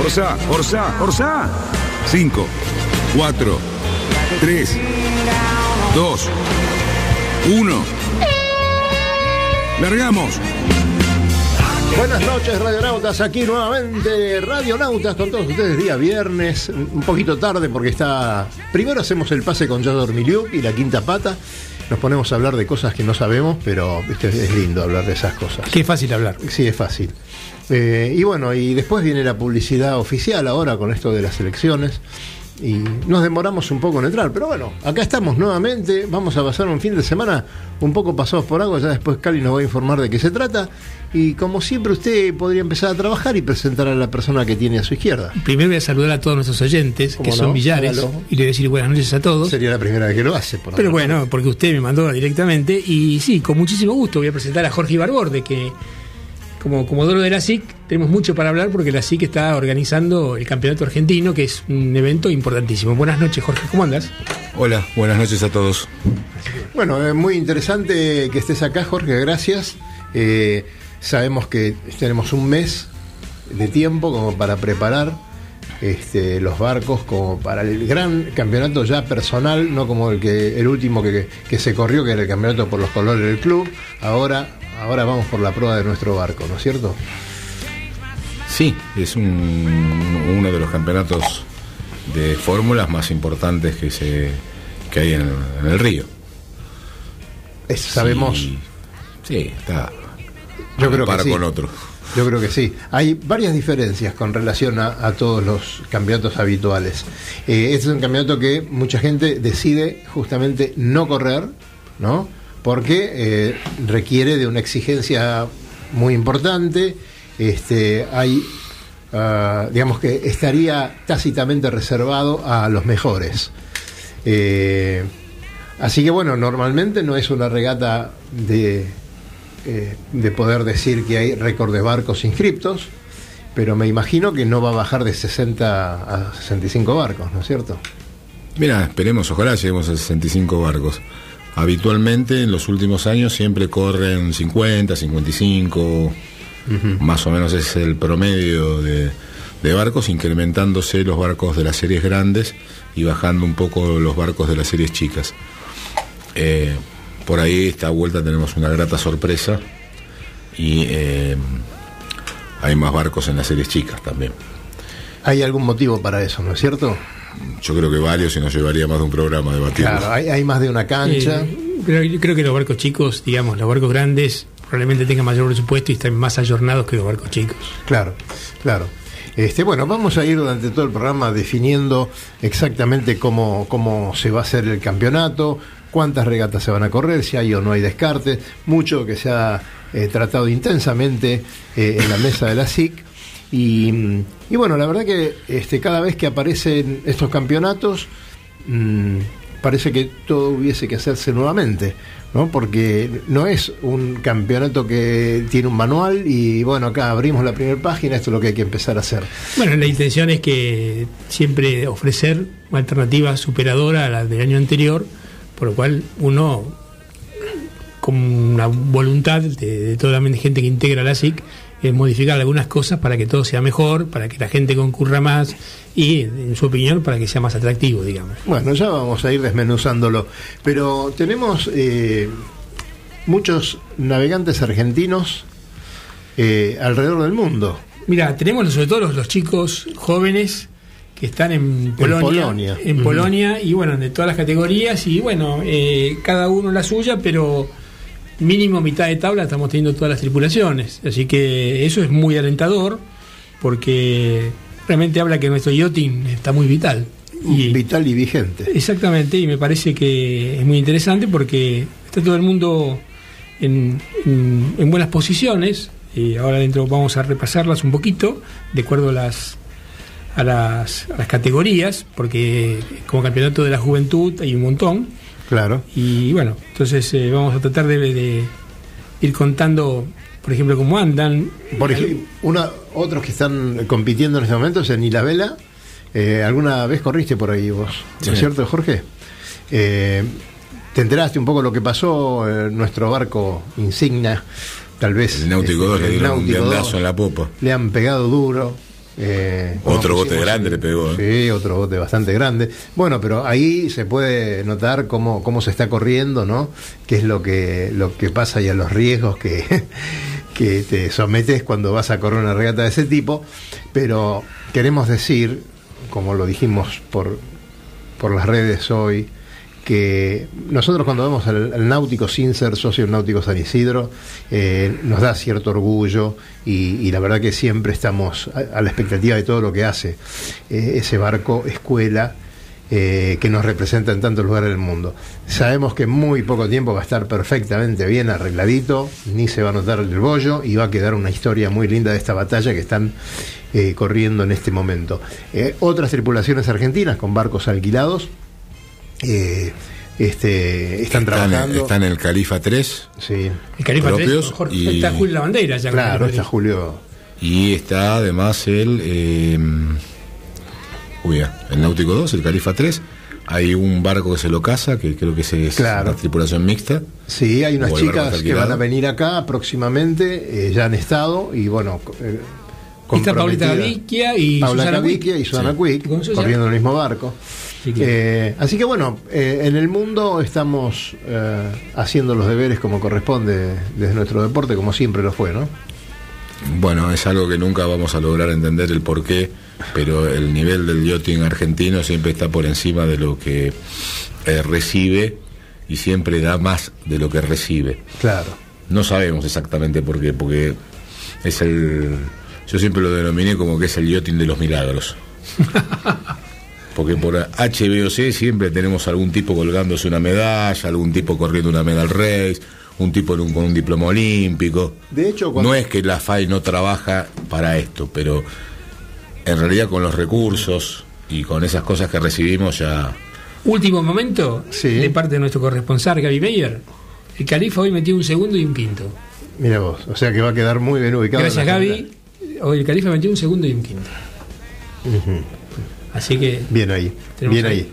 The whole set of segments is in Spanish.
Orsa, Orsa, Orsa. 5, 4, 3, 2, 1. Largamos. Buenas noches, radionautas. Aquí nuevamente, radionautas con todos ustedes. Día viernes, un poquito tarde porque está. Primero hacemos el pase con Yador Miliuk y la quinta pata. Nos ponemos a hablar de cosas que no sabemos, pero ¿viste? es lindo hablar de esas cosas. Qué fácil hablar. Sí, es fácil. Eh, y bueno, y después viene la publicidad oficial ahora con esto de las elecciones. Y nos demoramos un poco en entrar, pero bueno, acá estamos nuevamente. Vamos a pasar un fin de semana un poco pasados por agua. Ya después Cali nos va a informar de qué se trata. Y como siempre, usted podría empezar a trabajar y presentar a la persona que tiene a su izquierda. Primero voy a saludar a todos nuestros oyentes, que ¿Cómo son millares, Hágalo. y le voy a decir buenas noches a todos. Sería la primera vez que lo hace, por Pero ahora. bueno, porque usted me mandó directamente. Y sí, con muchísimo gusto voy a presentar a Jorge Ibarborde, que como comodoro de la SIC tenemos mucho para hablar porque la SIC está organizando el campeonato argentino, que es un evento importantísimo. Buenas noches, Jorge, ¿cómo andas? Hola, buenas noches a todos. Bueno, es muy interesante que estés acá, Jorge, gracias. Eh, sabemos que tenemos un mes de tiempo como para preparar este, los barcos como para el gran campeonato ya personal, no como el que el último que, que se corrió, que era el campeonato por los colores del club. Ahora, ahora vamos por la prueba de nuestro barco, ¿no es cierto? Sí, es un- uno de los campeonatos de fórmulas más importantes que se que hay en, en el río. Es- sabemos, Sí, sí, está. Yo creo que sí. con otro. Yo creo que sí. Hay varias diferencias con relación a, a todos los campeonatos habituales. Eh, este es un campeonato que mucha gente decide justamente no correr, ¿no? Porque eh, requiere de una exigencia muy importante. Este, hay, ah, digamos que estaría tácitamente reservado a los mejores. Eh, así que bueno, normalmente no es una regata de, eh, de poder decir que hay récord de barcos inscriptos, pero me imagino que no va a bajar de 60 a 65 barcos, ¿no es cierto? Mira, esperemos, ojalá lleguemos a 65 barcos. Habitualmente en los últimos años siempre corren 50, 55, más o menos es el promedio de, de barcos, incrementándose los barcos de las series grandes y bajando un poco los barcos de las series chicas. Eh, por ahí esta vuelta tenemos una grata sorpresa y eh, hay más barcos en las series chicas también. Hay algún motivo para eso, ¿no es cierto? Yo creo que varios y nos llevaría más de un programa debatirlo. Claro, hay, hay más de una cancha. Eh, yo creo que los barcos chicos, digamos, los barcos grandes probablemente tengan mayor presupuesto y estén más ayornados que los barcos chicos. Claro, claro. Este, bueno, vamos a ir durante todo el programa definiendo exactamente cómo, cómo se va a hacer el campeonato, cuántas regatas se van a correr, si hay o no hay descarte, mucho que se ha eh, tratado intensamente eh, en la mesa de la SIC. Y, y bueno, la verdad que este, cada vez que aparecen estos campeonatos, mm, parece que todo hubiese que hacerse nuevamente, ¿no? Porque no es un campeonato que tiene un manual y bueno, acá abrimos la primera página, esto es lo que hay que empezar a hacer. Bueno, la intención es que siempre ofrecer una alternativa superadora a la del año anterior, por lo cual uno, con una voluntad de toda la gente que integra la SIC, modificar algunas cosas para que todo sea mejor, para que la gente concurra más y, en su opinión, para que sea más atractivo, digamos. Bueno, ya vamos a ir desmenuzándolo, pero tenemos eh, muchos navegantes argentinos eh, alrededor del mundo. Mira, tenemos sobre todo los, los chicos jóvenes que están en Polonia, Polonia. en. Polonia, y bueno, de todas las categorías, y bueno, eh, cada uno la suya, pero mínimo mitad de tabla estamos teniendo todas las tripulaciones, así que eso es muy alentador, porque realmente habla que nuestro yachting está muy vital. Y, Vital y vigente. Exactamente, y me parece que es muy interesante porque está todo el mundo en, en- en buenas posiciones. Y ahora dentro vamos a repasarlas un poquito, de acuerdo a las, a las, a las categorías, porque como campeonato de la juventud hay un montón. Claro. Y bueno, entonces eh, vamos a tratar de, de ir contando, por ejemplo, cómo andan. Por ejemplo, una, otros que están compitiendo en este momento es en Ilabela. Eh, ¿Alguna vez corriste por ahí vos? ¿No es cierto, Jorge? Eh, ¿Te enteraste un poco lo que pasó? Eh, nuestro barco insignia, tal vez. El Náutico este, 2 le dieron un Náutico viandazo 2, en la popa. Le han pegado duro. Eh, Otro bote grande le pegó, ¿eh? Sí, otro bote bastante grande. Bueno, pero ahí se puede notar cómo, cómo se está corriendo, ¿no? Qué es lo que, lo que pasa y a los riesgos que, que te sometes cuando vas a correr una regata de ese tipo. Pero queremos decir, como lo dijimos por, por las redes hoy, que nosotros cuando vamos al, náutico sin ser socio del náutico San Isidro, eh, nos da cierto orgullo y, la verdad que siempre estamos a, la expectativa de todo lo que hace eh, ese barco escuela eh, que nos representa en tantos lugares del mundo. Sabemos que en muy poco tiempo va a estar perfectamente bien arregladito, ni se va a notar el bollo y va a quedar una historia muy linda de esta batalla que están corriendo en este momento. Otras tripulaciones argentinas con barcos alquilados eh, este, están Están, trabajando. están en el Califa 3 Sí, El Califa tres, propios Jorge, y- está Julio la bandera ya. claro, está. Julio. y está además el. eh, uy, ah, el Náutico 2, el Califa 3. Hay un barco que se lo casa, que creo que es, Claro. una tripulación mixta. Sí, hay unas chicas que van a venir acá próximamente, eh, ya han estado y bueno. eh, Está Paulita. Gaviquia y Paula Susana y. Susana Sí. Quick, corriendo en el mismo barco. Así que- Eh, así que bueno, eh, en el mundo estamos eh, haciendo los deberes como corresponde desde nuestro deporte, como siempre lo fue, ¿no? Bueno, es algo que nunca vamos a lograr entender el por qué, pero el nivel del yachting argentino siempre está por encima de lo que eh, recibe y siempre da más de lo que recibe. Claro. No sabemos exactamente por qué, porque es el. Yo siempre lo denominé como que es el yachting de los milagros. Porque por H, B o C siempre tenemos algún tipo colgándose una medalla, algún tipo corriendo una medal race, un tipo en un- con un diploma olímpico. De hecho, cuando- No es que la FAI no trabaja para esto, pero en realidad con los recursos y con esas cosas que recibimos ya. Último momento, Sí. de parte de nuestro corresponsal Gaby Meyer. El Califa hoy metió un segundo y un quinto. Mira vos, o sea que va a quedar muy bien ubicado. Gracias Gaby. Hoy el Califa metió un segundo y un quinto. Así que Bien ahí, bien ahí. ahí.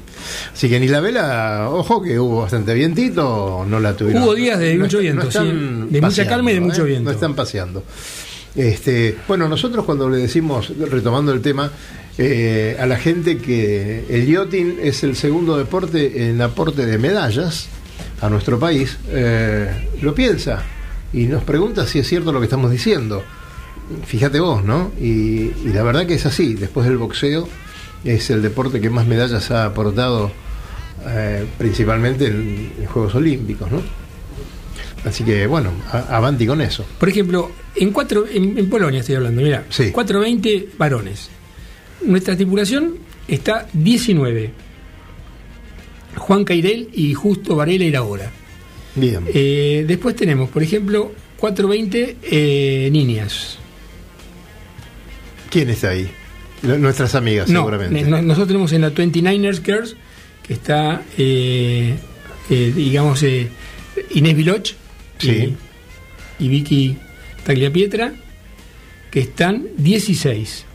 Así que ni la vela, ojo que hubo bastante vientito, no la tuvieron. Hubo días de mucho viento, están sí, de mucha calma y de mucho ¿eh? viento. No están paseando. Este, bueno, nosotros cuando le decimos, retomando el tema, eh, a la gente que el yachting es el segundo deporte en aporte de medallas a nuestro país, eh, lo piensa y nos pregunta si es cierto lo que estamos diciendo. Fíjate vos, ¿no? Y, y la verdad que es así. Después del boxeo es el deporte que más medallas ha aportado eh, principalmente en, en Juegos Olímpicos, ¿no? Así que bueno, a- avanti con eso. Por ejemplo, en cuatro, en, en Polonia estoy hablando, mira, Sí. 420 varones. Nuestra tripulación está 19. Juan Cairel y Justo Varela Iragora. Bien. Eh, después tenemos, por ejemplo, 420 eh, niñas. ¿Quién está ahí? Nuestras amigas, No, seguramente. no- nosotros tenemos en la 29ers Girls, que está, eh, eh, digamos, eh, Inés Viloch y- Sí. y, Vicky Tagliapietra, que están 16.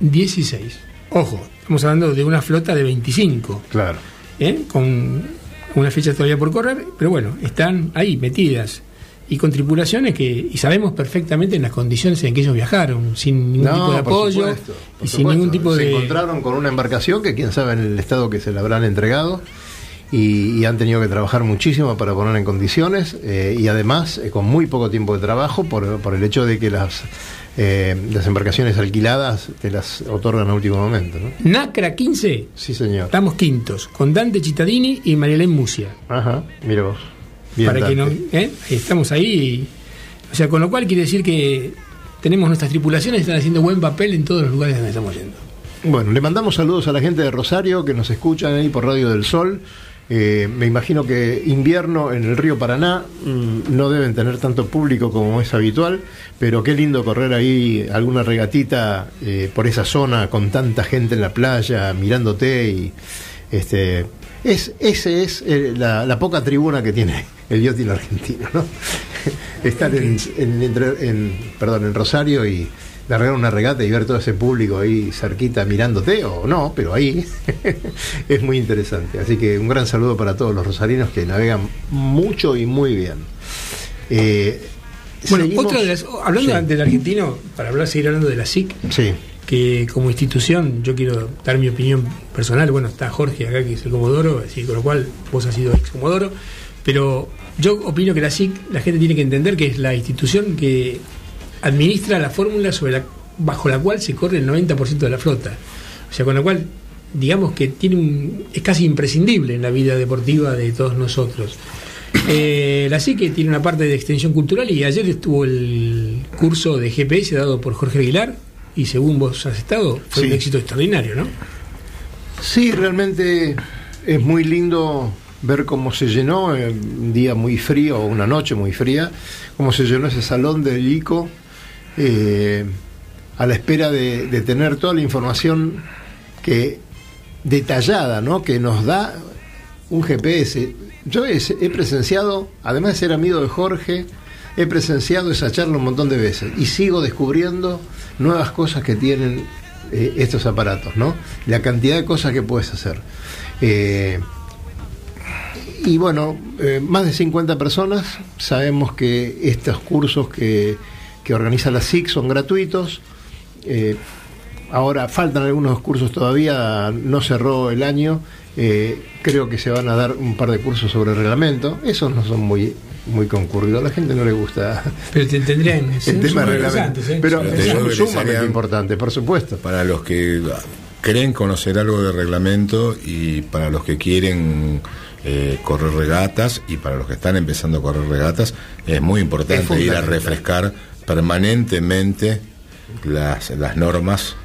16. Ojo, estamos hablando de una flota de 25, Claro. ¿eh? con una fecha todavía por correr, pero bueno, están ahí metidas. Y con tripulaciones que, y sabemos perfectamente en las condiciones en que ellos viajaron, sin ningún tipo de apoyo supuesto, y sin supuesto. ningún tipo se de. encontraron con una embarcación que quién sabe en el estado que se la habrán entregado y, y han tenido que trabajar muchísimo para poner en condiciones eh, y además eh, con muy poco tiempo de trabajo por, por el hecho de que las eh, las embarcaciones alquiladas te las otorgan a último momento. ¿no? Nacra 15, Sí, señor. estamos quintos, con Dante Cittadini y Marielén Musia. Ajá, mira vos. Bien, para que no. ¿eh? Estamos ahí. y- o sea, con lo cual quiere decir que tenemos nuestras tripulaciones están haciendo buen papel en todos los lugares donde estamos yendo. Bueno, le mandamos saludos a la gente de Rosario que nos escuchan ahí por Radio del Sol. Eh, me imagino que invierno en el río Paraná mm, no deben tener tanto público como es habitual, pero qué lindo correr ahí alguna regatita eh, por esa zona con tanta gente en la playa mirándote y este es ese es eh, la, la poca tribuna que tiene el yachting argentino, ¿no? Estar en, en- entre- en- perdón en Rosario y largar una regata y ver todo ese público ahí cerquita mirándote o no, pero ahí es muy interesante. Así que un gran saludo para todos los rosarinos que navegan mucho y muy bien. Eh, Bueno, seguimos- otra de las, hablando Sí. del argentino, para hablar, seguir hablando de la SIC, Sí, que como institución, yo quiero dar mi opinión personal. Bueno, está Jorge acá, que es el Comodoro, así con lo cual vos has sido ex Comodoro. Pero yo opino que la SIC, la gente tiene que entender que es la institución que administra la fórmula sobre la, bajo la cual se corre el 90% de la flota. O sea, con lo cual, digamos que tiene un, es casi imprescindible en la vida deportiva de todos nosotros. Eh, la SIC tiene una parte de extensión cultural y ayer estuvo el curso de GPS dado por Jorge Aguilar y según vos has estado, fue Sí. un éxito extraordinario, ¿no? Sí, realmente es muy lindo ver cómo se llenó eh, un día muy frío o una noche muy fría, cómo se llenó ese salón del ICO eh, a la espera de, de tener toda la información que detallada, ¿no? Que nos da un GPS. Yo he, he presenciado, además de ser amigo de Jorge, he presenciado esa charla un montón de veces y sigo descubriendo nuevas cosas que tienen eh, estos aparatos, ¿no? La cantidad de cosas que puedes hacer. Eh, y bueno, eh, más de 50 personas. Sabemos que estos cursos que, que organiza la SIC son gratuitos. Ahora faltan algunos cursos todavía, no cerró el año. Eh, creo que se van a dar un par de cursos sobre reglamento. Esos no son muy muy concurridos. A la gente no le gusta Pero te tendrían el tema de reglamento. Pero Pero que le sumamente importantes, por supuesto. Para los que creen conocer algo de reglamento y para los que quieren eh, correr regatas y para los que están empezando a correr regatas, es muy Es importante ir a refrescar permanentemente las, las normas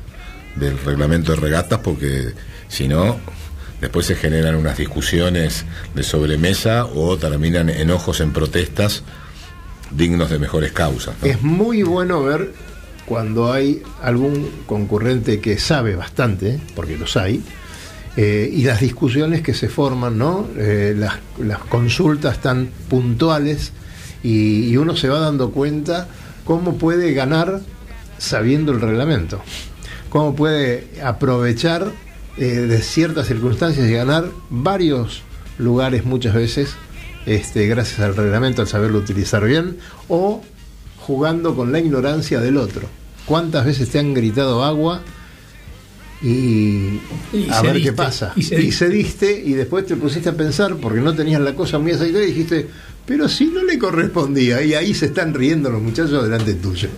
del reglamento de regatas porque si no después se generan unas discusiones de sobremesa o terminan enojos en protestas dignos de mejores causas. Es muy bueno ver cuando hay algún concurrente que sabe bastante, porque los hay, eh, y las discusiones que se forman, ¿no? Eh, las, consultas tan puntuales y uno se va dando cuenta cómo puede ganar sabiendo el reglamento, cómo puede aprovechar eh, de ciertas circunstancias y ganar varios lugares muchas veces este, gracias al reglamento, al saberlo utilizar bien, o jugando con la ignorancia del otro. ¿Cuántas veces te han gritado agua y, Y a ver qué pasa? y cediste. y y después te pusiste a pensar porque no tenías la cosa muy aceitada y dijiste, pero si no le correspondía y ahí se están riendo los muchachos delante tuyo.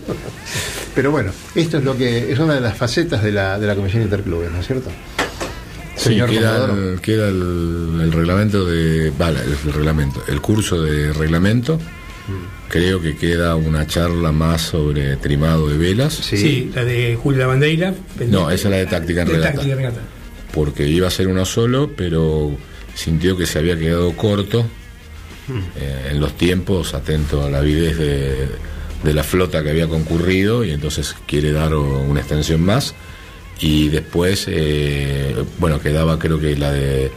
pero bueno, esto es lo que es una de las facetas de la, de la Comisión Interclubes, ¿no es cierto? Sí, Señor queda, el, queda el, el reglamento de. Vale, el reglamento. El curso de reglamento. Mm. Creo que queda una charla más sobre trimado de velas. Sí. la de Julio Lavandeira. No, esa es la de táctica en De regata. táctica en regata. Porque iba a ser uno solo, pero sintió que se había quedado corto Hmm. eh, en los tiempos, atento a la avidez de, de la flota que había concurrido, y entonces quiere dar una extensión más. Y después, eh, bueno, quedaba creo que la de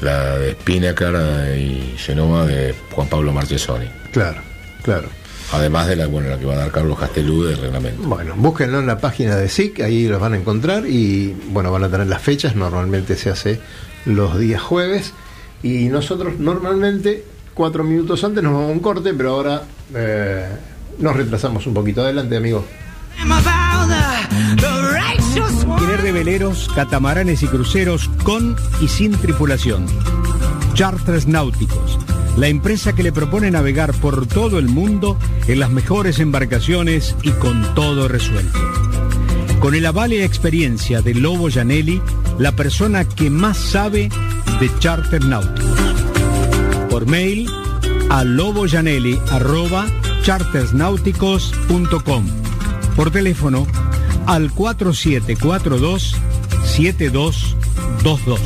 la de Spinnaker y Genova de Juan Pablo Marchesoni. Claro, claro. Además de la, bueno, la que va a dar Carlos Castelú de reglamento. Bueno, búsquenlo en la página de SIC, ahí los van a encontrar y bueno, van a tener las fechas, normalmente se hace los días jueves y nosotros normalmente cuatro minutos antes nos vamos a un corte, pero ahora eh, nos retrasamos un poquito. Adelante, amigo. Alquiler de veleros, catamaranes y cruceros con y sin tripulación. Charters náuticos. la empresa que le propone navegar por todo el mundo en las mejores embarcaciones y con todo resuelto. Con el aval y experiencia de Lobo Janelli, la persona que más sabe de charter náuticos. Por mail a loboyanelli.chartersnáuticos.com. Por teléfono al 4742 7222.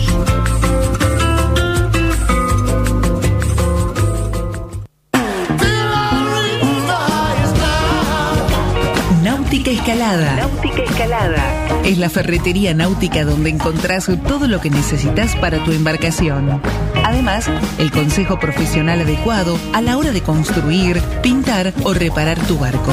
Náutica Escalada. Náutica Escalada. Es la ferretería náutica donde encontrás todo lo que necesitas para tu embarcación. Además, el consejo profesional adecuado a la hora de construir, pintar o reparar tu barco.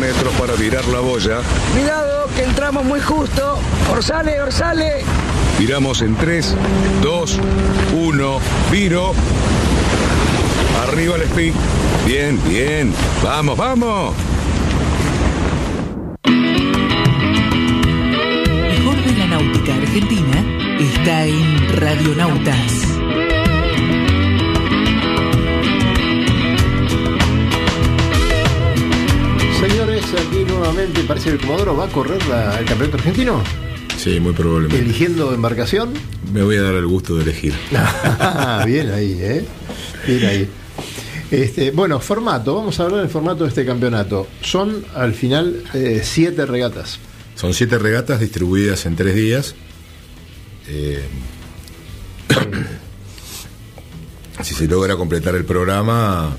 Metros para virar la boya. Cuidado, que entramos muy justo. Orsale, orsale. Viramos en 3, 2, 1, viro. Arriba el speed. Bien, bien. Vamos, vamos. Mejor de la náutica argentina está en Radionautas. Parece que el Comodoro va a correr la- el campeonato argentino, Sí, muy probablemente. eligiendo embarcación. Me voy a dar el gusto de elegir. Bien ahí, ¿eh? Bien ahí. Este, bueno, formato, vamos a hablar del formato de este campeonato. Son al final eh, siete regatas. Son siete regatas distribuidas en tres días. Eh, si se logra completar el programa,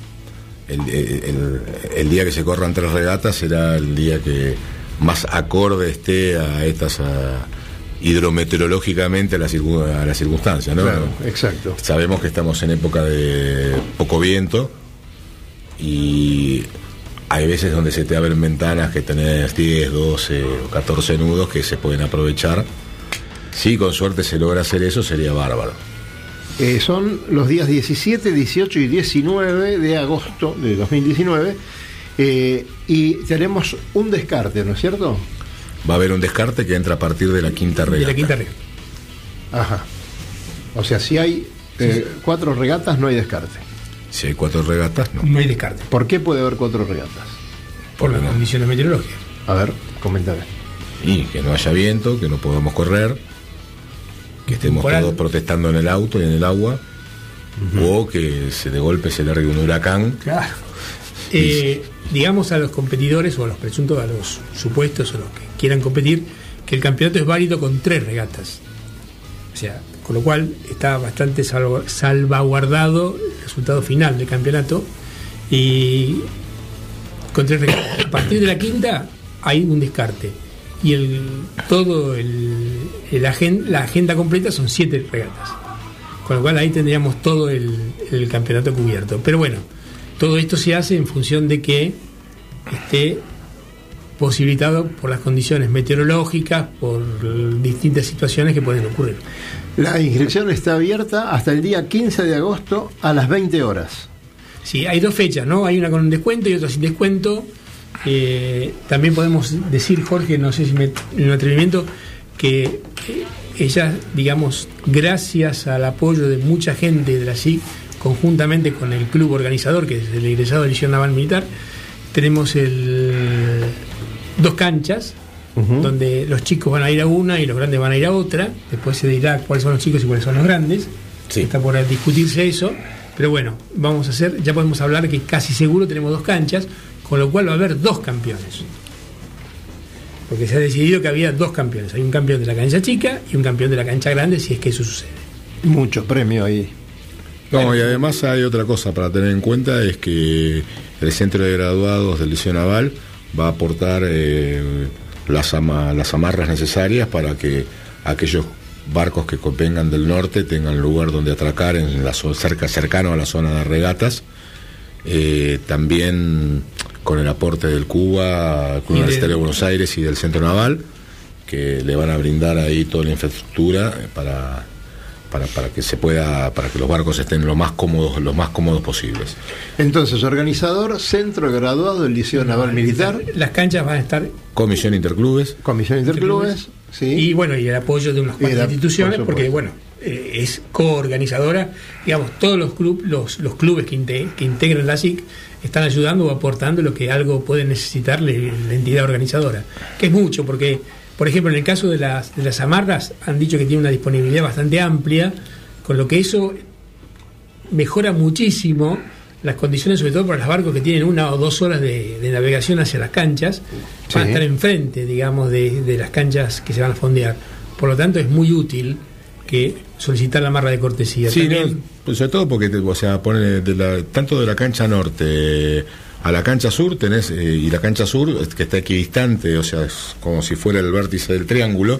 el, el- el día que se corran tres regatas será el día que más acorde esté a estas a- hidrometeorológicamente a las circun- a ¿no? Claro, exacto. Sabemos que estamos en época de poco viento y hay veces donde se te abren ventanas que tenés 10, 12 o 14 nudos que se pueden aprovechar. Si con suerte se logra hacer eso, sería bárbaro. Eh, son los días 17, 18 y 19 de agosto de 2019. eh, y tenemos un descarte, ¿no es cierto? Va a haber un descarte que entra a partir de la quinta De regata. la quinta regla. Ajá. O sea, si hay eh, cuatro regatas, no hay descarte. Si hay cuatro regatas, no. No hay descarte. ¿Por qué puede haber cuatro regatas? Por ¿Por las no? condiciones meteorológicas. A ver, coméntame. Y que no haya viento, que no podamos correr, que estemos todos protestando en el auto y en el agua, o que se de golpe se largue un huracán. Claro. Eh, digamos a los competidores o a los presuntos, a los supuestos o los que quieran competir, que el campeonato es válido con tres regatas. O sea, con lo cual está bastante salvaguardado el resultado final del campeonato. Y con tres regatas. A partir de la quinta hay un descarte. Y el, todo el, el agen- la agenda completa son siete regatas. Con lo cual ahí tendríamos todo el, el campeonato cubierto. Pero bueno, todo esto se hace en función de que esté posibilitado por las condiciones meteorológicas, por distintas situaciones que pueden ocurrir. La inscripción está abierta hasta el día 15 de agosto a las 20 horas. Sí, hay dos fechas, ¿no? Hay una con descuento y otra sin descuento. Eh, también podemos decir, Jorge, no sé si me en un atrevimiento, que ella, digamos, gracias al apoyo de mucha gente de la SIC, conjuntamente con el club organizador, que es el egresado de la Liceo Naval Militar, tenemos el, dos canchas, donde los chicos van a ir a una y los grandes van a ir a otra. Después se dirá cuáles son los chicos y cuáles son los grandes. Sí. Está por discutirse eso. Pero bueno, vamos a hacer, ya podemos hablar que casi seguro tenemos dos canchas, con lo cual va a haber dos campeones. Porque se ha decidido que había dos campeones. Hay un campeón de la cancha chica y un campeón de la cancha grande, si es que eso sucede. Mucho premio ahí. No, y además hay otra cosa para tener en cuenta, es que el Centro de Graduados del Liceo Naval va a aportar eh, las, ama- las amarras necesarias para que aquellos barcos que vengan del norte tengan lugar donde atracar en la cerca cercano a la zona de regatas eh, también con el aporte del Cuba, el Club Universitario de Buenos Aires y del Centro Naval, que le van a brindar ahí toda la infraestructura eh, para, para, para que se pueda, para que los barcos estén lo más cómodos, lo más cómodos posibles. Entonces, organizador, centro graduado del Liceo Naval Militar, Las canchas van a estar Comisión Interclubes, Comisión Interclubes, sí. y bueno, y el apoyo de unas cuantas instituciones, por porque bueno, eh, es coorganizadora, digamos, todos los club, los, los clubes que, inte- que integran la SIC están ayudando o aportando lo que algo puede necesitar la entidad organizadora, que es mucho, porque, por ejemplo, en el caso de las, de las amarras, han dicho que tiene una disponibilidad bastante amplia, con lo que eso mejora muchísimo las condiciones, sobre todo para los barcos que tienen una o dos horas de, de navegación hacia las canchas, van a estar enfrente, digamos, de, de las canchas que se van a fondear. Por lo tanto, es muy útil que solicitar la marra de cortesía. Sí, no, pues sobre todo porque, o sea, de la- tanto de la cancha norte eh, a la cancha sur tenés, eh, y la cancha sur, que está equidistante, o sea, es como si fuera el vértice del triángulo,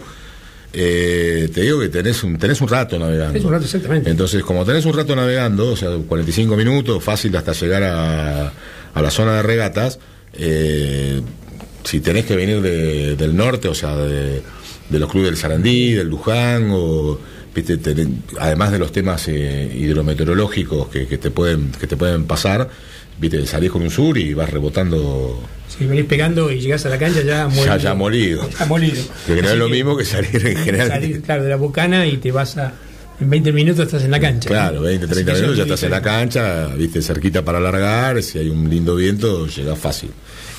eh, te digo que tenés un, tenés un rato navegando. Es un rato, exactamente. Entonces, como tenés un rato navegando, o sea, 45 minutos, fácil hasta llegar a, a la zona de regatas, eh, si tenés que venir de- del norte, o sea, de, de los clubes del Sarandí, del Luján, o viste, además de los temas eh, hidrometeorológicos que, que te pueden que te pueden pasar, viste, salís con un sur y vas rebotando Si venís pegando y llegás a la cancha ya molido. ya, ya molido. Ya molido. Que no es lo mismo que salir en general. Salir, claro, de la bocana y te vas a. En 20 minutos estás en la cancha. Claro, ¿no? 20, Así 30 que eso minutos ya es estás en la cancha, viste, cerquita para alargar, si hay un lindo viento, llega fácil.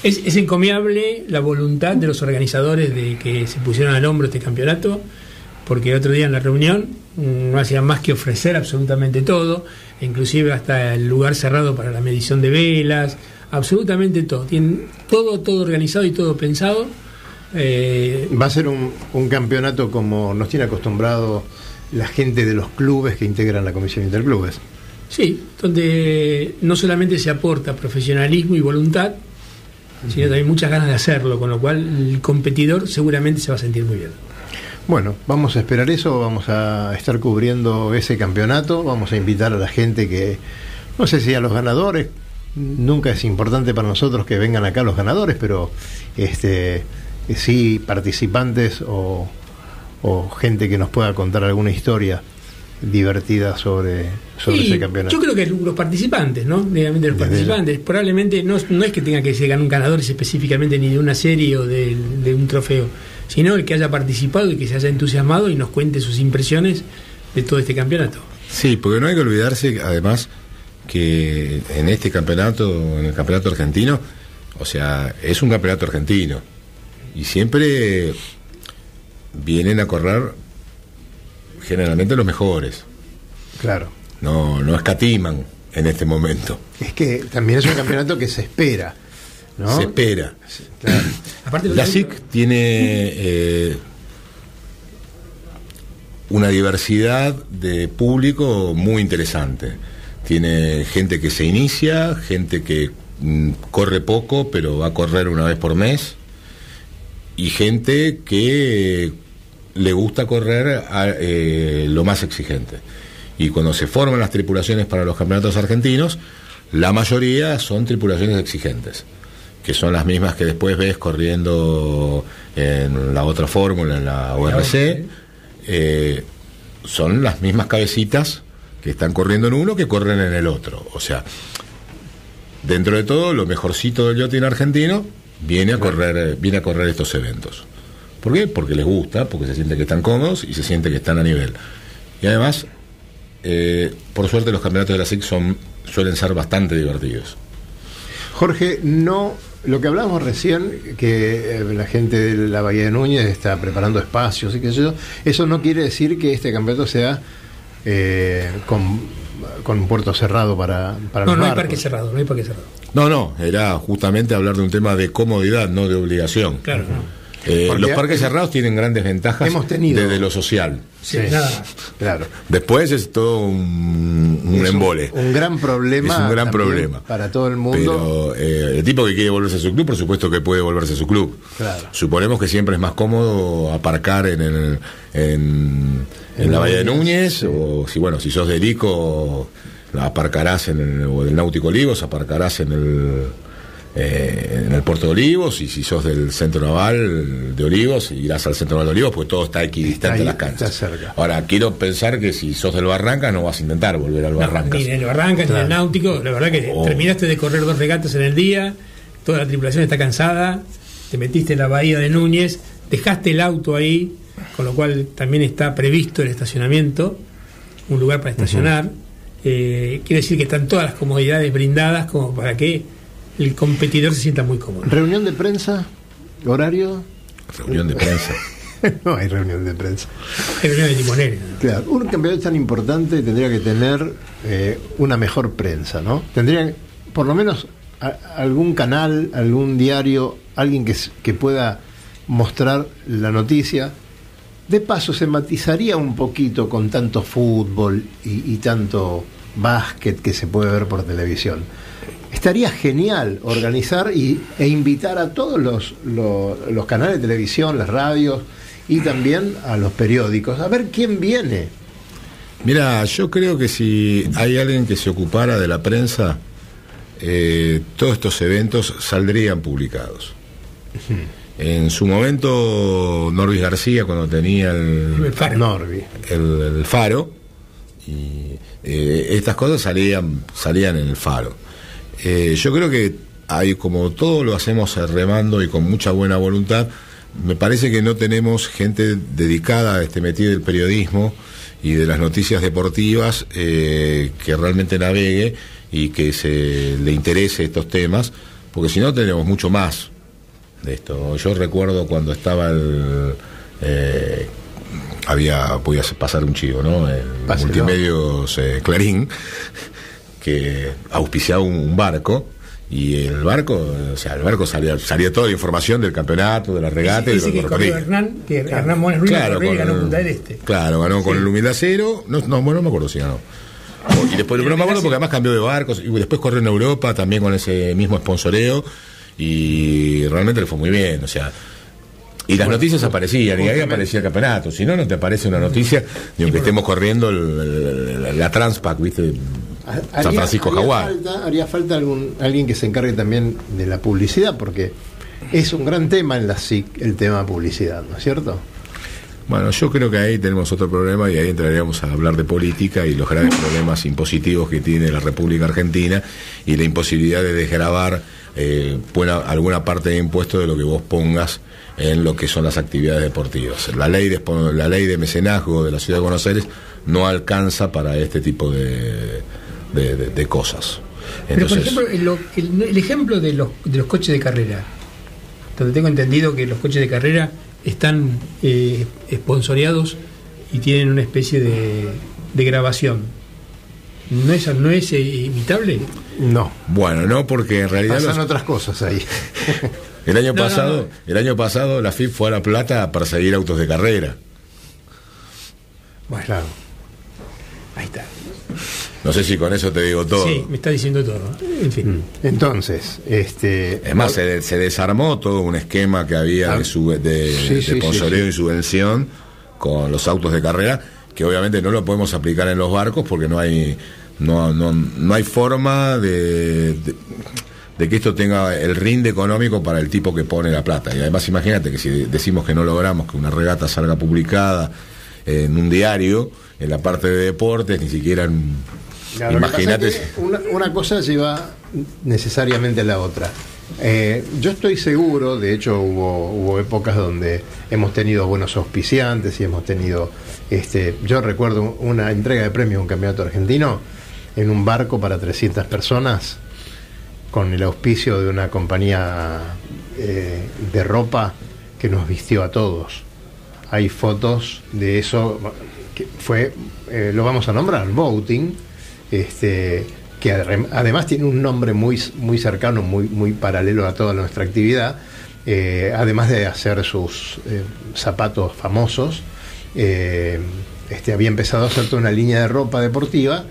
Es, es encomiable la voluntad de los organizadores de que se pusieron al hombro este campeonato, porque el otro día en la reunión mm, no hacían más que ofrecer absolutamente todo, inclusive hasta el lugar cerrado para la medición de velas, absolutamente todo. Tienen todo, todo organizado y todo pensado. Eh, Va a ser un, un campeonato como nos tiene acostumbrado la gente de los clubes que integran la Comisión Interclubes. Sí, donde no solamente se aporta profesionalismo y voluntad, sino también muchas ganas de hacerlo, con lo cual el competidor seguramente se va a sentir muy bien. Bueno, vamos a esperar eso, vamos a estar cubriendo ese campeonato, vamos a invitar a la gente que, no sé si a los ganadores, nunca es importante para nosotros que vengan acá los ganadores, pero este sí participantes o, o gente que nos pueda contar alguna historia divertida sobre, sobre Y ese campeonato. Yo creo que los participantes, ¿no? Obviamente los Desde participantes. Probablemente no, no es que tenga que ser ganar un ganador específicamente ni de una serie o de, de un trofeo, sino el que haya participado y que se haya entusiasmado y nos cuente sus impresiones de todo este campeonato. Sí, porque no hay que olvidarse, además, que en este campeonato, en el campeonato argentino, o sea, es un campeonato argentino. Y siempre vienen a correr generalmente los mejores. Claro. No, no escatiman en este momento. Es que también es un campeonato que se espera, ¿no? Se espera. Claro. Aparte lo La SIC tiene eh, una diversidad de público muy interesante. Tiene gente que se inicia, gente que mm, corre poco, pero va a correr una vez por mes, y gente que le gusta correr a, eh, lo más exigente. Y cuando se forman las tripulaciones para los campeonatos argentinos, la mayoría son tripulaciones exigentes, que son las mismas que después ves corriendo en la otra fórmula, en la ORC. eh, son las mismas cabecitas que están corriendo en uno que corren en el otro. O sea, dentro de todo, lo mejorcito del yachting argentino viene a correr, eh, viene a correr estos eventos. ¿Por qué? Porque les gusta, porque se siente que están cómodos y se siente que están a nivel. Y además, eh, por suerte los campeonatos de la SIC son, suelen ser bastante divertidos. Jorge, no, lo que hablamos recién, que eh, la gente de la Bahía de Núñez está preparando espacios y qué sé yo, eso no quiere decir que este campeonato sea eh, con, con un puerto cerrado para, para No, los no hay barcos. parque cerrado, no hay parque cerrado. No, no, era justamente hablar de un tema de comodidad, no de obligación. Claro, no. Eh, los parques cerrados tienen grandes ventajas hemos tenido- desde lo social. Sí, Sí. nada más. Claro. Después es todo un, un Es embole. Un, gran problema. Es un gran problema. Para todo el mundo. Pero eh, el tipo que quiere volverse a su club, por supuesto que puede volverse a su club. Claro. Suponemos que siempre es más cómodo aparcar en, el- en, en En la Bahía de Núñez, Núñez, sí. o si bueno, si sos de Lico, aparcarás en el, o del Náutico Olivos, aparcarás en el eh, en el puerto de Olivos y si sos del centro naval de Olivos irás al centro naval de Olivos porque todo está equidistante Ahí, a las canchas. está cerca. Ahora quiero pensar que si sos del Barrancas no vas a intentar volver al No, Barrancas. ni en el Barranca, ni en el Náutico. La verdad que Oh. terminaste de correr dos regatas en el día, toda la tripulación está cansada, te metiste en la bahía de Núñez, dejaste el auto ahí, con lo cual también está previsto el estacionamiento, un lugar para estacionar. Eh, quiere decir que están todas las comodidades brindadas como para que el competidor se sienta muy cómodo. Reunión de prensa, horario. Reunión de prensa. no hay reunión de prensa. Hay reunión de timoneros. Claro, un campeonato tan importante tendría que tener eh, una mejor prensa, ¿no? Tendría por lo menos a- algún canal, algún diario, alguien que, que pueda mostrar la noticia. De paso, se matizaría un poquito con tanto fútbol y, y tanto básquet que se puede ver por televisión. Estaría genial organizar y, e invitar a todos los, los, los canales de televisión, las radios y también a los periódicos a ver quién viene. Mira, yo creo que si hay alguien que se ocupara de la prensa, eh, todos estos eventos saldrían publicados. En su momento, Norvis García, cuando tenía el, El faro. El faro, y eh, estas cosas salían, salían en el faro. Eh, yo creo que hay, como todo lo hacemos remando y con mucha buena voluntad, me parece que no tenemos gente dedicada a este metido del periodismo y de las noticias deportivas eh, que realmente navegue y que se le interese estos temas, porque si no tenemos mucho más de esto. Yo recuerdo cuando estaba el... eh, había, voy a pasar un chivo, ¿no? El Páselo. Multimedios eh, Clarín, que auspiciaba un, barco, y el barco, o sea, el barco salía, salía toda la información del campeonato, de la regata y de Ese lo que. Hernán, que Hernán Mones Ruiz Claro, con ganó Punta del Este. Claro, ganó con el Humildad Cero. No, no, bueno, no me acuerdo si ganó. Y después, pero no me acuerdo porque además cambió de barcos y después corrió en Europa también con ese mismo sponsoreo y realmente le fue muy bien, o sea. Y las noticias aparecían, y ahí aparecía el campeonato. Si no, no te aparece una noticia, ni aunque estemos corriendo el- el- la Transpac, ¿viste? San Francisco haría Jaguar. falta, haría falta algún, alguien que se encargue también de la publicidad, porque es un gran tema en la SIC el tema publicidad, ¿no es cierto? Bueno, yo creo que ahí tenemos otro problema y ahí entraríamos a hablar de política y los graves problemas impositivos que tiene la República Argentina y la imposibilidad de desgravar eh, buena- alguna parte de impuesto de lo que vos pongas en lo que son las actividades deportivas. La ley de, la ley de mecenazgo de la Ciudad de Buenos Aires no alcanza para este tipo de, de- de- de cosas. Pero por ejemplo, el, lo- el- el ejemplo de los, de los coches de carrera, donde tengo entendido que los coches de carrera están eh, esponsoreados y tienen una especie de, de grabación. ¿No es, no es eh, imitable? No. bueno, no, porque en realidad Pasan los- otras cosas ahí. el año No, pasado, no. el año pasado la FIP fue a La Plata a perseguir autos de carrera. Bueno, Claro. No sé si con eso te digo todo. Sí, me está diciendo todo. En fin. Entonces, este. Es más, se, se desarmó todo un esquema que había de, sub- de, Sí, de sí, sponsoreo sí, sí. y subvención con los autos de carrera, que obviamente no lo podemos aplicar en los barcos porque no hay no, no, no hay forma de, de, de que esto tenga el rinde económico para el tipo que pone la plata. Y además imagínate que si decimos que no logramos que una regata salga publicada en un diario, en la parte de deportes, ni siquiera en... Claro, imagínate... es que una, una cosa lleva necesariamente a la otra. Eh, yo estoy seguro, de hecho hubo, hubo épocas donde hemos tenido buenos auspiciantes y hemos tenido, este, yo recuerdo una entrega de premios a un campeonato argentino en un barco para 300 personas con el auspicio de una compañía eh, de ropa que nos vistió a todos. Hay fotos de eso que fue, eh, lo vamos a nombrar, Voting, este, que adem- además tiene un nombre muy, muy cercano, muy, muy paralelo a toda nuestra actividad, eh, además de hacer sus eh, zapatos famosos, eh, este, había empezado a hacer toda una línea de ropa deportiva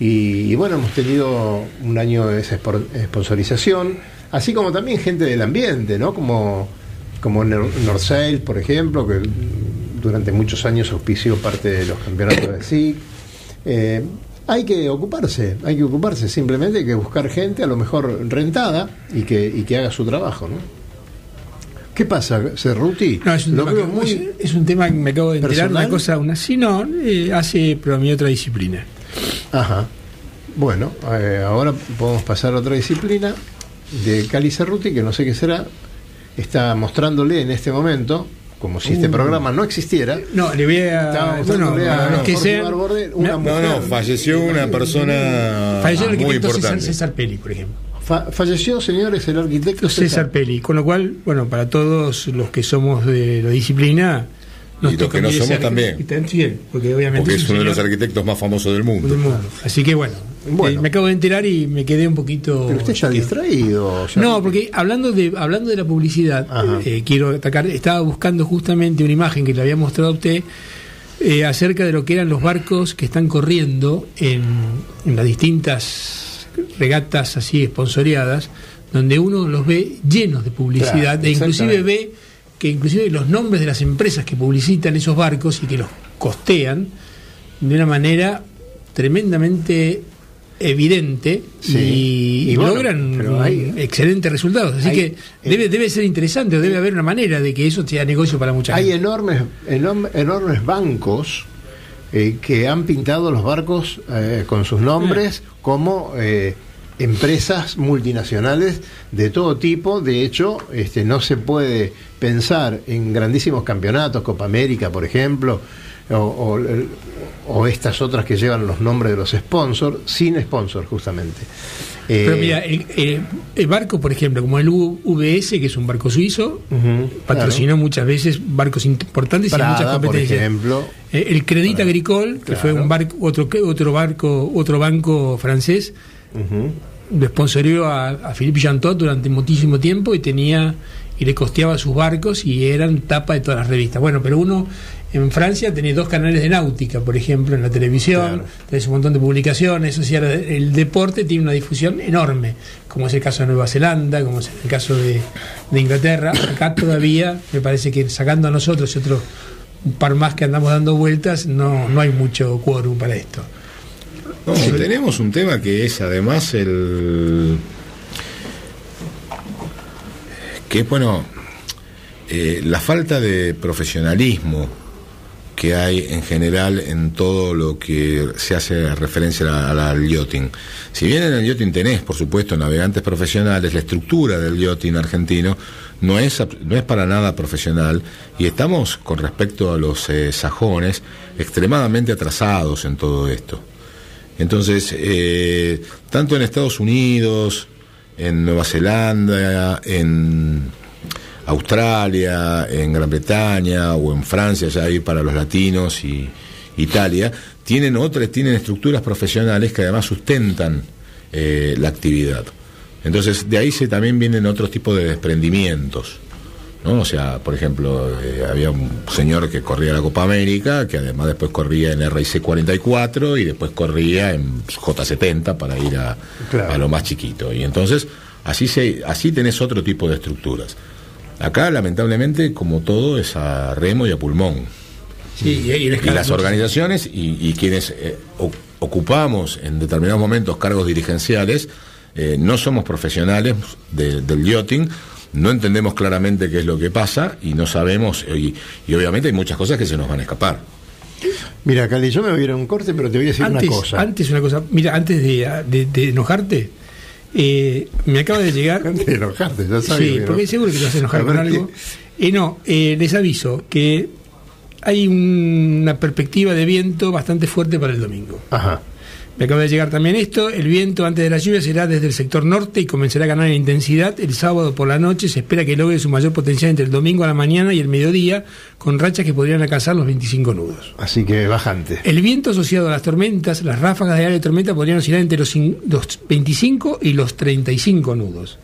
y, bueno, hemos tenido un año de esa sponsorización, así como también gente del ambiente, ¿no? Como, como Nor- Norsail, por ejemplo, que durante muchos años auspició parte de los campeonatos de SIC. Hay que ocuparse, hay que ocuparse, simplemente hay que buscar gente a lo mejor rentada y que, y que haga su trabajo, ¿no? ¿Qué pasa, Cerruti? No, es un, Lo tema que, muy... es, un tema que me acabo de enterar, ¿Personal? una cosa, una sí, no, eh, hace pero a mi otra disciplina. Ajá. Bueno, eh, ahora podemos pasar a otra disciplina de Cali Cerruti, que no sé qué será. Está mostrándole en este momento, como si este Uh. programa no existiera. No, le voy a. Bueno, a los que sean. Una No, mujer. No, falleció una persona Falleció el muy arquitecto César, importante. César Peli, por ejemplo. Fa- falleció, señores, el arquitecto César Peli, con lo cual, bueno, para todos los que somos de la disciplina. Y los que no somos también. Y también, porque obviamente. Porque es es un uno de los arquitectos más famosos del mundo. del mundo. Así que bueno, Bueno. eh, me acabo de enterar y me quedé un poquito. Pero usted ya distraído. ya- No, porque hablando de hablando de la publicidad, eh, quiero atacar, estaba buscando justamente una imagen que le había mostrado a usted eh, acerca de lo que eran los barcos que están corriendo en, en las distintas regatas así esponsoreadas, donde uno los ve llenos de publicidad Claro, e inclusive ve que inclusive los nombres de las empresas que publicitan esos barcos y que los costean de una manera tremendamente evidente Sí. y, Y bueno, logran hay- excelentes resultados. Así hay- que eh, debe, debe ser interesante o debe haber una manera de que eso sea negocio para mucha Hay gente. enormes, enorm- enormes bancos eh, que han pintado los barcos eh, con sus nombres como eh, empresas multinacionales de todo tipo. De hecho, este, no se puede pensar en grandísimos campeonatos, Copa América, por ejemplo, o, o- o estas otras que llevan los nombres de los sponsors, sin sponsor, justamente. Eh, Pero mira, el, barco, por ejemplo, como el UVS, que es un barco suizo, patrocinó muchas veces barcos importantes y en muchas Prada, por competencias. ejemplo. Eh, el Credit Agricole, que Claro. fue un barco, otro otro barco, otro banco francés, Ujú. lo sponsorió a, a Philippe Jantot durante muchísimo tiempo y tenía y le costeaba sus barcos y eran tapa de todas las revistas. Bueno, pero uno en Francia tenía dos canales de náutica, por ejemplo, en la televisión, Claro. tenés un montón de publicaciones, o sea, el deporte tiene una difusión enorme, como es el caso de Nueva Zelanda, como es el caso de, de Inglaterra. Acá todavía, me parece que sacando a nosotros y otros un par más que andamos dando vueltas, no, no hay mucho quórum para esto. No, tenemos un tema que es además el. que es bueno. eh, la falta de profesionalismo que hay en general en todo lo que se hace referencia al yachting. Si bien en el yachting tenés, por supuesto, navegantes profesionales, la estructura del yachting argentino no es, no es para nada profesional y estamos, con respecto a los eh, sajones, extremadamente atrasados en todo esto. Entonces, eh, tanto en Estados Unidos, en Nueva Zelanda, en Australia, en Gran Bretaña o en Francia, ya ahí para los latinos y Italia, tienen otras, tienen estructuras profesionales que además sustentan eh, la actividad. Entonces, de ahí se también vienen otros tipos de desprendimientos. ¿No? O sea, por ejemplo, eh, había un señor que corría la Copa América, que además después corría en RIC 44 y después corría en J70 para ir a, Claro. a lo más chiquito. Y entonces, así, se, así tenés otro tipo de estructuras. Acá, lamentablemente, como todo, es a remo y a pulmón. Sí, y, las organizaciones y, y quienes eh, ocupamos en determinados momentos cargos dirigenciales, eh, no somos profesionales de- del yachting, no entendemos claramente qué es lo que pasa y no sabemos, y, y obviamente hay muchas cosas que se nos van a escapar. Mira, Cali, yo me voy a ir a un corte, pero te voy a decir antes, una cosa. antes una cosa, mira, antes de, de- de enojarte, eh, me acaba de llegar. Antes de enojarte, ya sabes. Sí, ¿no? porque seguro que te vas a enojar A con algo. Eh, no, eh, les aviso que hay una perspectiva de viento bastante fuerte para el domingo. Ajá. Me acaba de llegar también esto, el viento antes de la lluvia será desde el sector norte y comenzará a ganar en intensidad. El sábado por la noche se espera que logre su mayor potencial entre el domingo a la mañana y el mediodía, con rachas que podrían alcanzar los 25 nudos. Así que bajante. El viento asociado a las tormentas, las ráfagas de aire de tormenta podrían oscilar entre los, cin- los 25 y los 35 nudos.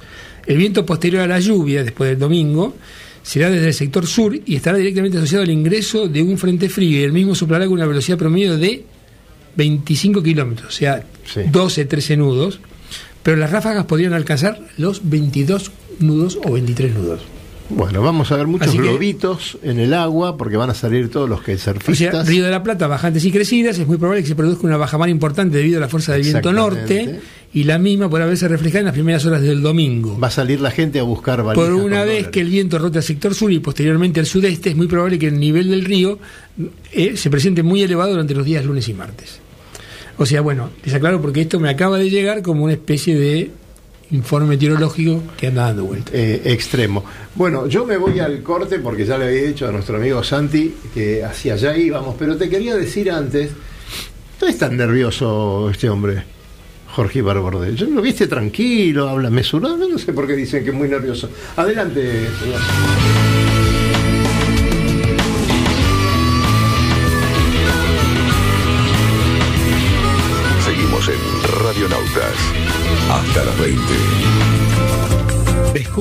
El viento posterior a la lluvia, después del domingo, será desde el sector sur y estará directamente asociado al ingreso de un frente frío y el mismo soplará con una velocidad promedio de 25 kilómetros, o sea, Sí. 12, 13 nudos, pero las ráfagas podrían alcanzar los 22 nudos o 23 nudos. Bueno, vamos a ver muchos que- globitos en el agua porque van a salir todos los que O sea, surfistas. Río de la Plata, bajantes y crecidas, es muy probable que se produzca una bajamar importante debido a la fuerza del viento norte y la misma podrá verse reflejada en las primeras horas del domingo. Va a salir la gente a buscar Por una vez dólares. que el viento rote al sector sur y posteriormente al sudeste, es muy probable que el nivel del río eh, se presente muy elevado durante los días lunes y martes. O sea, bueno, les aclaro porque esto me acaba de llegar como una especie de informe meteorológico que anda dando vuelta. eh, extremo. Bueno, yo me voy al corte porque ya le había dicho a nuestro amigo Santi que hacia allá íbamos, pero te quería decir antes, no es tan nervioso este hombre, Jorge Barborde. Yo lo viste tranquilo, habla mesurado, no sé por qué dicen que es muy nervioso. Adelante, señor.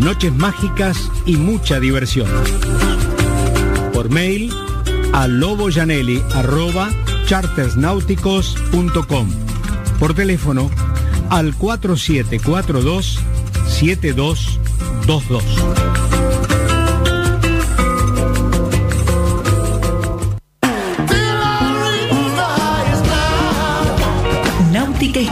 noches mágicas y mucha diversión. Por mail a loboyanelli.chartersnáuticos.com. Por teléfono al 4742 7222.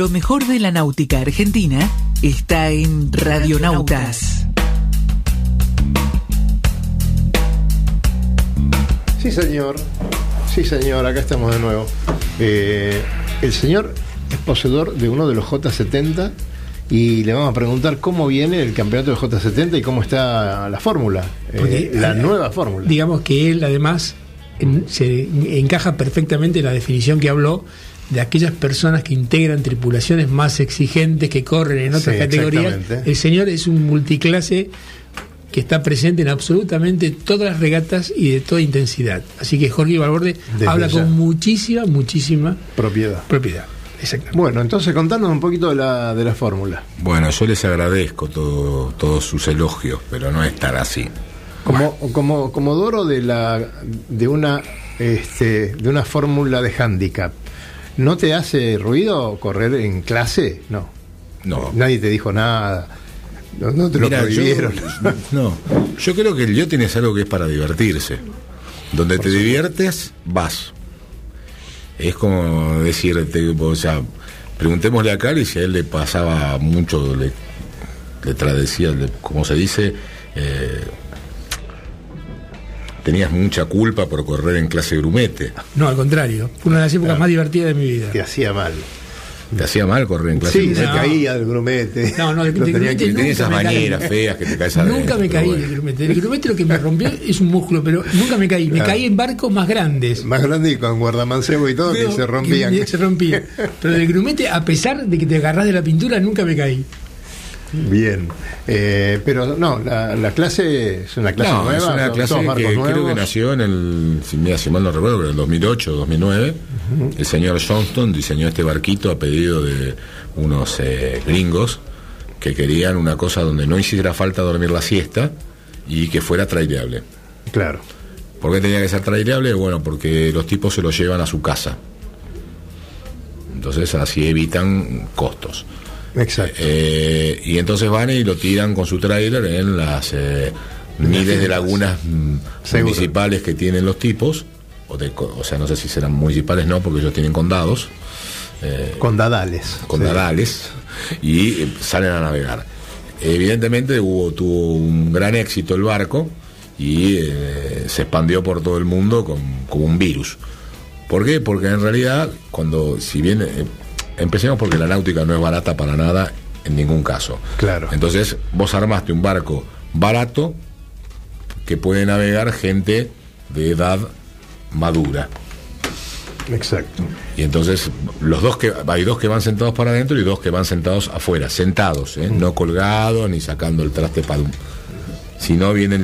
Lo mejor de la náutica argentina está en Radionautas. Sí, señor. Sí, señor, acá estamos de nuevo. Eh, el señor es poseedor de uno de los J70 y le vamos a preguntar cómo viene el campeonato de J70 y cómo está la fórmula, eh, Porque, la eh, nueva fórmula. Digamos que él además en- se encaja perfectamente en la definición que habló de aquellas personas que integran tripulaciones más exigentes que corren en otras Sí, categorías. exactamente. El señor es un multiclase que está presente en absolutamente todas las regatas y de toda intensidad. Así que Jorge Valverde Desde habla ya. con muchísima, muchísima Propiedad. propiedad. Exactamente. Bueno, entonces contanos un poquito de la, de la fórmula. Bueno, yo les agradezco todo, todos sus elogios, pero no es tan así. Como, como comodoro de la de una este, de una fórmula de handicap. ¿No te hace ruido correr en clase? No. No. Nadie te dijo nada. No, no te lo Mira, yo, prohibieron. no, yo creo que el yachting es algo que es para divertirse. Donde te diviertes, vas. Es como decirte, o sea, preguntémosle a Cali si a él le pasaba mucho, le, le tradecía, le- como se dice, eh, tenías mucha culpa por correr en clase grumete. No, al contrario. Fue una de las épocas más divertidas de mi vida. Te hacía mal. ¿Te hacía mal correr en clase Sí, grumete? se No. caía del grumete. No, no, del tenía grumete no. Tenía esas Nunca me caí. maneras feas que te caes adentro. Nunca me caí bueno. del grumete. El grumete lo que me rompió es un músculo, pero nunca me caí. Me Claro. caí en barcos más grandes. Más grande y con guardamancebo y todo, que se rompían. que se rompía. Pero del grumete, a pesar de que te agarrás de la pintura, nunca me caí. Bien. Eh, pero no, la, la clase es una clase no, nueva. es una clase que creo que nació en el, si, mira, si mal no recuerdo, en el 2008 o 2009. El señor Johnston diseñó este barquito a pedido de unos eh, gringos que querían una cosa donde no hiciera falta dormir la siesta y que fuera traileable. Claro. ¿Por qué tenía que ser traileable? Bueno, porque los tipos se lo llevan a su casa. Entonces así evitan costos. Exacto. Eh, y entonces van y lo tiran con su trailer en las eh, miles de lagunas mm, Seguro. municipales que tienen los tipos. O, de o sea, no sé si serán municipales, no, porque ellos tienen condados, eh, Con dadales. con Sí. dadales, y eh, salen a navegar. Evidentemente hubo, tuvo un gran éxito el barco y eh, se expandió por todo el mundo con- como un virus. ¿Por qué? Porque en realidad, cuando, si bien, empecemos porque la náutica no es barata para nada en ningún caso. Claro. Entonces, vos armaste un barco barato que puede navegar gente de edad madura. Exacto. Y entonces los dos que hay dos que van sentados para adentro y dos que van sentados afuera, sentados, ¿eh? no colgados ni sacando el traste para un. Si no viene el,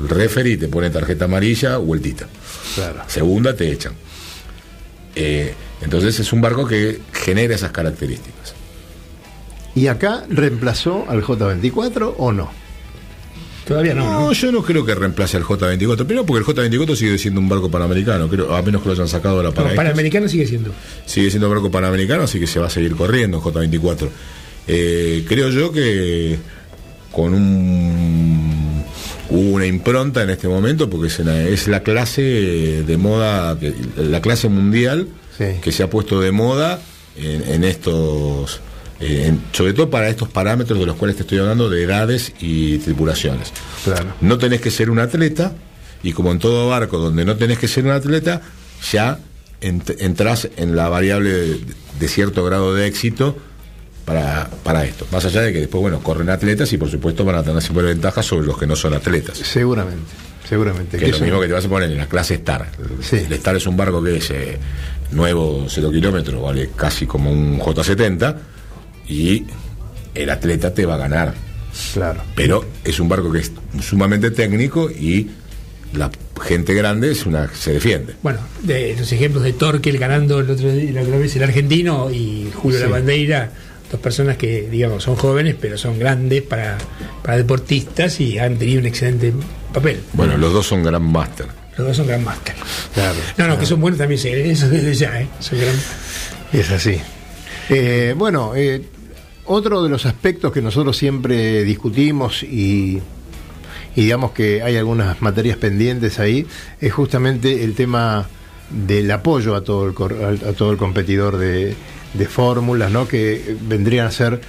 el referee y te pone tarjeta amarilla, vueltita. Claro. Segunda te echan. Eh, entonces es un barco que genera esas características. ¿Y acá reemplazó al J24 o no? Todavía no. No, ¿no? yo no creo que reemplace al J24. Primero porque el J24 sigue siendo un barco panamericano, creo, a menos que lo hayan sacado ahora para No. Panamericano sigue siendo. sigue siendo barco panamericano, así que se va a seguir corriendo J24. Eh, creo yo que con un hubo una impronta en este momento porque es, una- es la clase de moda, la clase mundial Sí. que se ha puesto de moda en, en estos, eh, en- sobre todo para estos parámetros de los cuales te estoy hablando de edades y tripulaciones. Claro. No tenés que ser un atleta y como en todo barco donde no tenés que ser un atleta, ya ent- entras en la variable de, de cierto grado de éxito para, para esto. Más allá de que después, bueno, corren atletas y por supuesto van a tener siempre ventajas sobre los que no son atletas. Seguramente. Seguramente. Que es lo mismo que te vas a poner en la clase Star. Sí. El Star es un barco que es eh, nuevo, 0 kilómetros, vale casi como un J70 y el atleta te va a ganar. Claro. Pero es un barco que es sumamente técnico y la gente grande es una se defiende. Bueno, de los ejemplos de Torquel ganando el otro día, la otra vez el argentino y Julio Sí. Lavandeira, dos personas que, digamos, son jóvenes, pero son grandes para, para deportistas y han tenido un excelente papel. Bueno, los dos son Grand Master. Los dos son gran máster. Claro. No, no, que son buenos también, sí, eso desde ya, ¿eh? Son gran... Es así. Eh, bueno, eh, otro de los aspectos que nosotros siempre discutimos y, y digamos que hay algunas materias pendientes ahí es justamente el tema del apoyo a todo el, a todo el competidor de, de fórmulas, ¿no? que vendrían a ser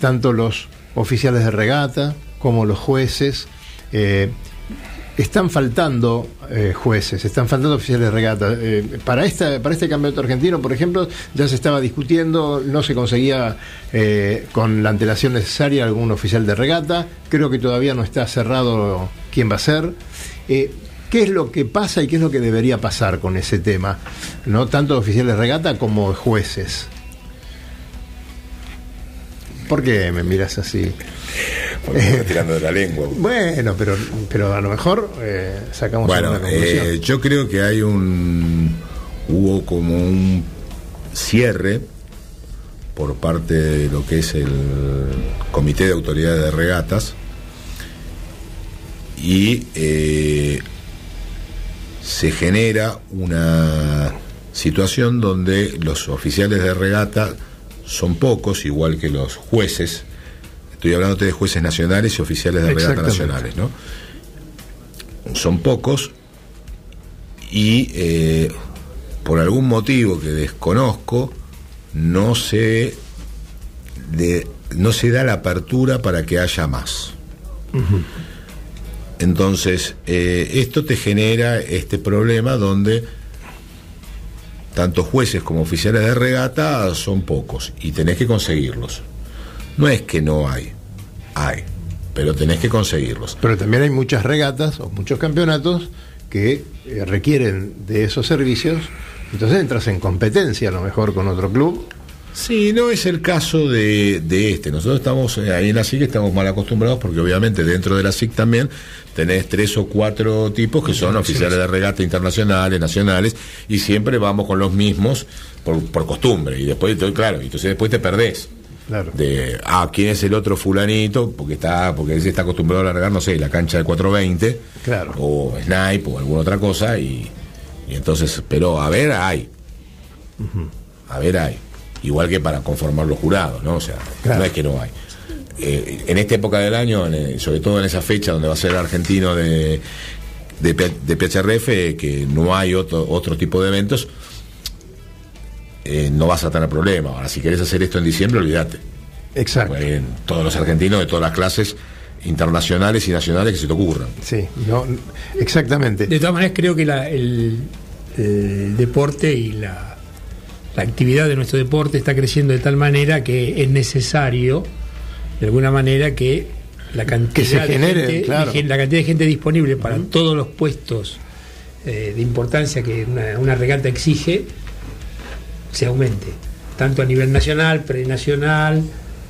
tanto los oficiales de regata como los jueces. eh, están faltando eh, jueces, están faltando oficiales de regata. Eh, para, esta, para este campeonato argentino, por ejemplo, ya se estaba discutiendo, no se conseguía eh, con la antelación necesaria algún oficial de regata. Creo que todavía no está cerrado quién va a ser. ¿Qué es lo que pasa y qué es lo que debería pasar con ese tema? ¿No? Tanto oficiales de regata como jueces. ¿Por qué me miras así? Porque me tirando de la lengua. Bueno, pero, pero a lo mejor eh, sacamos Bueno, una conclusión. eh, yo creo que hay un. Hubo como un cierre por parte de lo que es el Comité de Autoridades de Regatas y eh, se genera una situación donde los oficiales de regata son pocos, igual que los jueces. Estoy hablando de jueces nacionales y oficiales de regata Exactamente. nacionales, ¿no? son pocos y eh, por algún motivo que desconozco no se de- no se da la apertura para que haya más. Entonces, eh, esto te genera este problema donde tanto jueces como oficiales de regata son pocos y tenés que conseguirlos. No es que no hay, hay, pero tenés que conseguirlos. Pero también hay muchas regatas o muchos campeonatos que eh, requieren de esos servicios. Entonces entras en competencia a lo mejor con otro club Sí, no es el caso de, de este. Nosotros estamos eh, ahí en la SIC, estamos mal acostumbrados porque obviamente dentro de la SIC también tenés tres o cuatro tipos que son oficiales de regata internacionales, nacionales, y siempre vamos con los mismos por, por costumbre. Y después, claro, entonces después te perdés. Claro. De, ah, ¿quién es el otro fulanito? Porque está porque está acostumbrado a largar, no sé, la cancha de 420. Claro. O Snipe o alguna otra cosa. Y, y entonces, pero a ver, hay. A ver, hay. Igual que para conformar los jurados, ¿no? O sea, Claro. no es que no hay. Eh, en esta época del año, en, eh, sobre todo en esa fecha donde va a ser el argentino de, de, P- de PHRF, que no hay otro, otro tipo de eventos, eh, no vas a tener problema. Ahora, si querés hacer esto en diciembre, olvídate. Exacto. Todos los argentinos de todas las clases internacionales y nacionales que se te ocurran. Sí, no, exactamente. De todas maneras, creo que la- el, el deporte y la, la actividad de nuestro deporte está creciendo de tal manera que es necesario, de alguna manera, que la cantidad, Que se genere, de, gente, claro. la cantidad de gente disponible para todos los puestos eh, de importancia que una, una regata exige se aumente, tanto a nivel nacional, prenacional,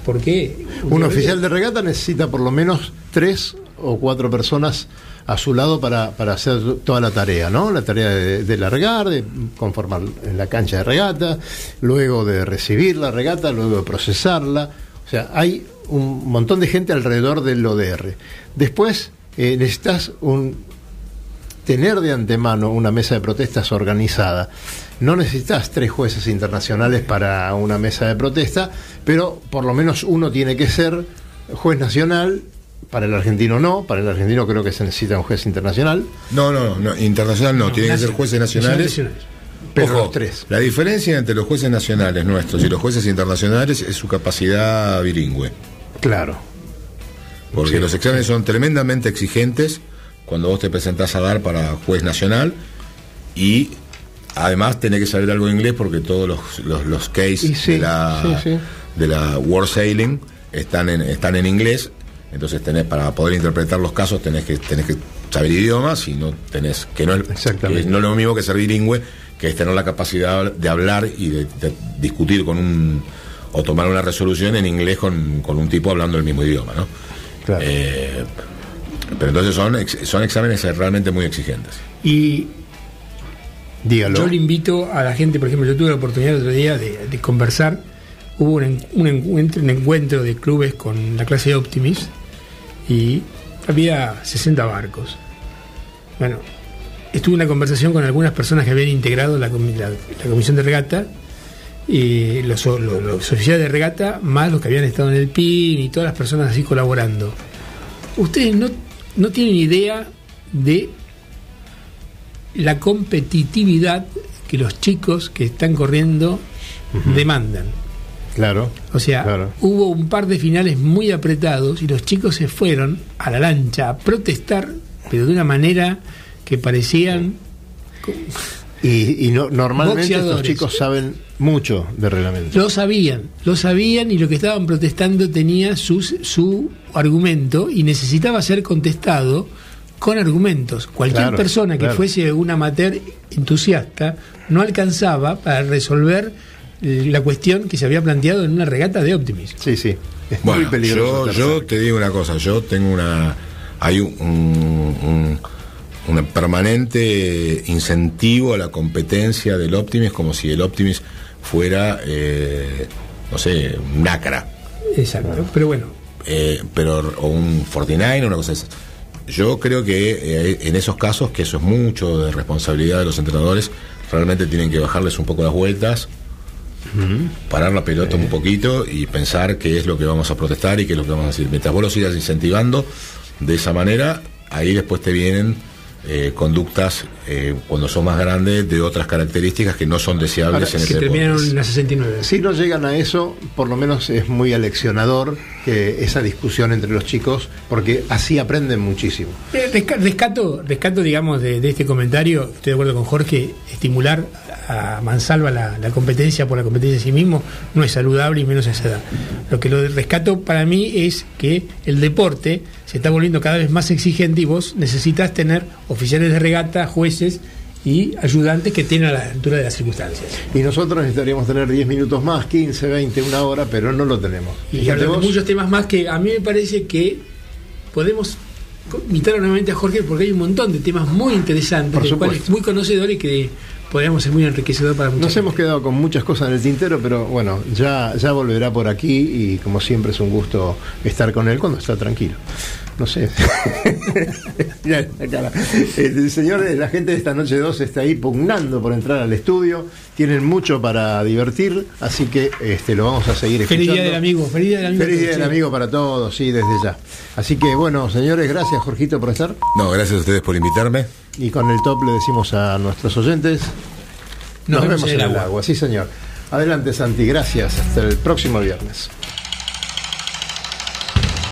porque Un oficial de regata necesita por lo menos tres o cuatro personas a su lado para, para hacer toda la tarea, ¿no? La tarea de, de largar, de conformar la cancha de regata, luego de recibir la regata, luego de procesarla. O sea, hay un montón de gente alrededor del ODR. Después eh, necesitas un, tener de antemano una mesa de protestas organizada. No necesitas tres jueces internacionales para una mesa de protesta, pero por lo menos uno tiene que ser juez nacional. Para el argentino no, para el argentino creo que se necesita un juez internacional, No, no, no, internacional no, tienen que ser jueces nacionales. pero Ojo, los tres. La diferencia entre los jueces nacionales nuestros y los jueces internacionales es su capacidad bilingüe. Claro. Porque los exámenes son tremendamente exigentes cuando vos te presentás a dar para juez nacional y además tenés que saber algo de inglés porque todos los, los, los cases sí, de, la, sí, sí. de la World Sailing están en, están en inglés. Entonces tenés para poder interpretar los casos tenés que tenés que saber idiomas y no tenés que no es, Exactamente. que no es lo mismo que ser bilingüe que es tener la capacidad de hablar y de, de discutir con un o tomar una resolución en inglés con, con un tipo hablando el mismo idioma, ¿no? Claro. Eh, pero entonces son, ex- son exámenes realmente muy exigentes. Y Dígalo. Yo le invito a la gente, por ejemplo, yo tuve la oportunidad el otro día de, de conversar, hubo un, un encuentro, un encuentro de clubes con la clase de Optimis y había 60 barcos. Bueno, estuve en una conversación con algunas personas que habían integrado la, la- la comisión de regata y los, los- los oficiales de regata, más los que habían estado en el PIN y todas las personas así colaborando. Ustedes no, no tienen idea de la competitividad que los chicos que están corriendo demandan. Claro. O sea, Claro. hubo un par de finales muy apretados y los chicos se fueron a la lancha a protestar, pero de una manera que parecían Y, y no- normalmente estos chicos saben mucho de reglamento. Lo sabían, lo sabían y lo que estaban protestando tenía sus, su argumento y necesitaba ser contestado con argumentos. Cualquier Claro, persona que claro. fuese un amateur entusiasta no alcanzaba para resolver la cuestión que se había planteado en una regata de Optimism. Sí, sí. Es Bueno, muy peligroso. yo, te digo una cosa, yo tengo una... Hay un, un, un permanente incentivo a la competencia del Optimis como si el Optimis fuera, eh, no sé, un Acra. Exacto. Pero bueno, eh, pero o un 49 o una cosa así. Yo creo que eh, en esos casos, que eso es mucho de responsabilidad de los entrenadores, realmente tienen que bajarles un poco las vueltas, parar la pelota un poquito y pensar qué es lo que vamos a protestar y qué es lo que vamos a decir. Mientras vos lo sigas incentivando de esa manera, ahí después te vienen eh, conductas eh, cuando son más grandes de otras características que no son deseables Ahora, en que ese terminaron en la 69. Si no llegan a eso, por lo menos es muy aleccionador que esa discusión entre los chicos, porque así aprenden muchísimo. Eh, resca- Rescato, rescato, digamos, de, de este comentario, estoy de acuerdo con Jorge, estimular a mansalva la, la competencia por la competencia en sí mismo no es saludable y menos a esa edad. Lo que lo rescato para mí es que el deporte se está volviendo cada vez más exigente y vos necesitas tener oficiales de regata, jueces y ayudantes que estén a la altura de las circunstancias. Y nosotros necesitaríamos tener 10 minutos más, 15, 20, una hora, pero no lo tenemos. Y hablar de muchos temas más que a mí me parece que podemos invitar nuevamente a Jorge porque hay un montón de temas muy interesantes, Por de cuales supuesto. muy conocedor y que podríamos ser muy enriquecedor para muchos. Nos hemos quedado con muchas cosas en el tintero, pero bueno, ya, ya volverá por aquí y como siempre es un gusto estar con él cuando está tranquilo. No sé. El señor, la gente de esta noche 2 está ahí pugnando por entrar al estudio. Tienen mucho para divertir, así que este, lo vamos a seguir Feliz escuchando. día del amigo, feliz día del amigo. Feliz día Sí. del amigo para todos, sí, desde ya. Así que bueno, señores, gracias Jorgito por estar. No, gracias a ustedes por invitarme. Y con el top le decimos a nuestros oyentes. Nos, vemos, en el agua. Sí, señor. Adelante, Santi. Gracias. Hasta el próximo viernes.